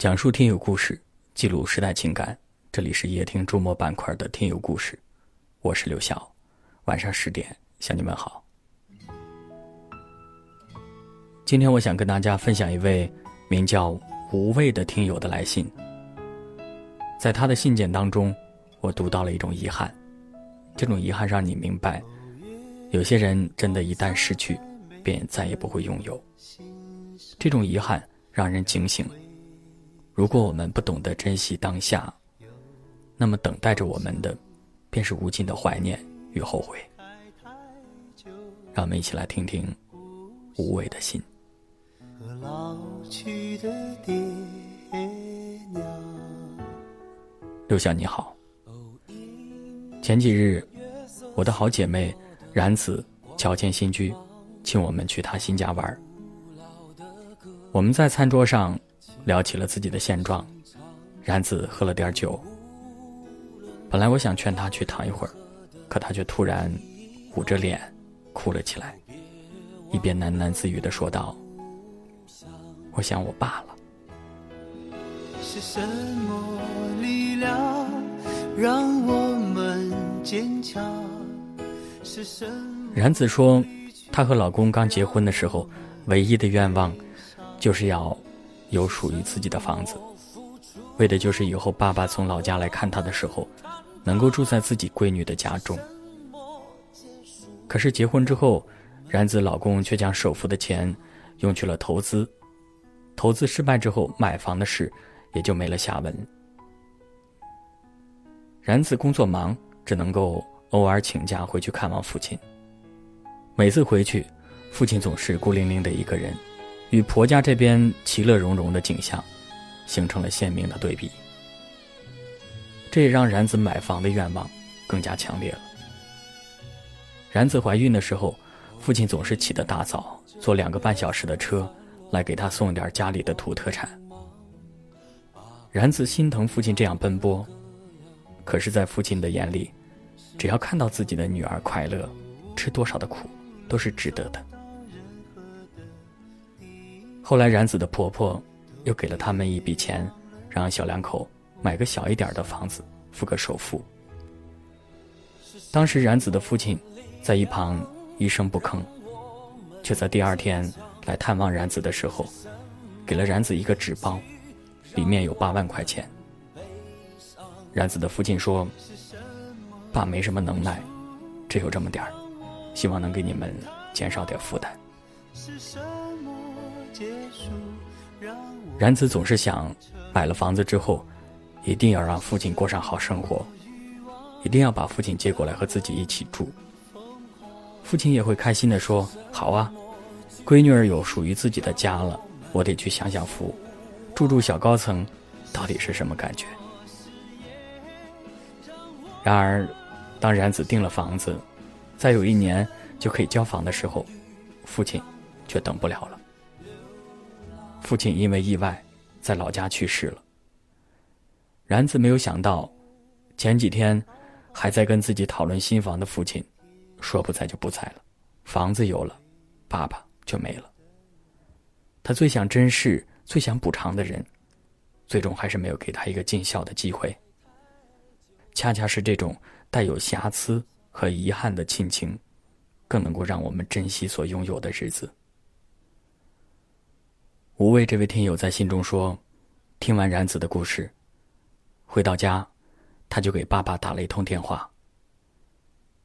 讲述听友故事，记录时代情感。这里是夜听周末板块的听友故事，我是刘晓。晚上十点向你们好。今天我想跟大家分享一位名叫无畏的听友的来信。在他的信件当中，我读到了一种遗憾，这种遗憾让你明白，有些人真的，一旦失去，便再也不会拥有。这种遗憾让人警醒。如果我们不懂得珍惜当下，那么等待着我们的，便是无尽的怀念与后悔。让我们一起来听听无畏的心。刘晓你好，前几日，我的好姐妹冉子乔迁新居，请我们去她新家玩。我们在餐桌上。聊起了自己的现状，然子喝了点酒。本来我想劝他去躺一会儿，可他却突然捂着脸哭了起来，一边喃喃自语的说道：“我想我爸了。”是什么力量让我们坚强？是什然子说，她和老公刚结婚的时候，唯一的愿望就是要。有属于自己的房子，为的就是以后爸爸从老家来看他的时候，能够住在自己闺女的家中。可是结婚之后，然子老公却将首付的钱用去了投资，投资失败之后，买房的事也就没了下文。然子工作忙，只能够偶尔请假回去看望父亲。每次回去，父亲总是孤零零的一个人。与婆家这边其乐融融的景象，形成了鲜明的对比。这也让然子买房的愿望更加强烈了。然子怀孕的时候，父亲总是起得大早，坐两个半小时的车来给她送点家里的土特产。然子心疼父亲这样奔波，可是，在父亲的眼里，只要看到自己的女儿快乐，吃多少的苦都是值得的。后来，冉子的婆婆又给了他们一笔钱，让小两口买个小一点的房子，付个首付。当时，冉子的父亲在一旁一声不吭，却在第二天来探望冉子的时候，给了冉子一个纸包，里面有八万块钱。冉子的父亲说：“爸没什么能耐，只有这么点儿，希望能给你们减少点负担。”然子总是想，买了房子之后，一定要让父亲过上好生活，一定要把父亲接过来和自己一起住。父亲也会开心的说：“好啊，闺女儿有属于自己的家了，我得去享享福，住住小高层，到底是什么感觉？”然而，当然子订了房子，再有一年就可以交房的时候，父亲却等不了了。父亲因为意外，在老家去世了。然子没有想到，前几天还在跟自己讨论新房的父亲，说不在就不在了，房子有了，爸爸就没了。他最想珍视、最想补偿的人，最终还是没有给他一个尽孝的机会。恰恰是这种带有瑕疵和遗憾的亲情，更能够让我们珍惜所拥有的日子。无畏这位听友在信中说：“听完然子的故事，回到家，他就给爸爸打了一通电话。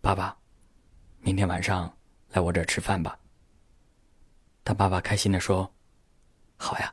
爸爸，明天晚上来我这儿吃饭吧。”他爸爸开心地说：“好呀。”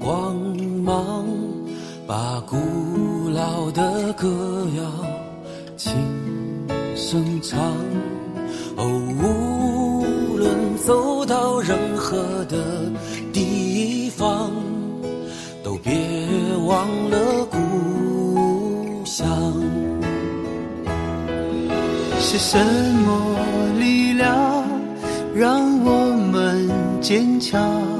光芒。把古老的歌谣轻声唱。哦，无论走到任何的地方，都别忘了故乡。是什么力量让我们坚强？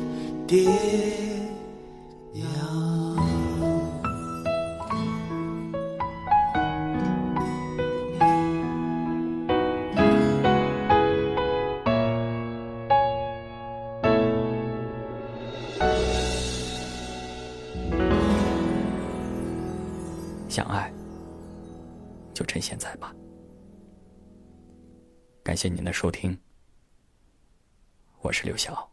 爹娘，想爱，就趁现在吧。感谢您的收听，我是刘晓。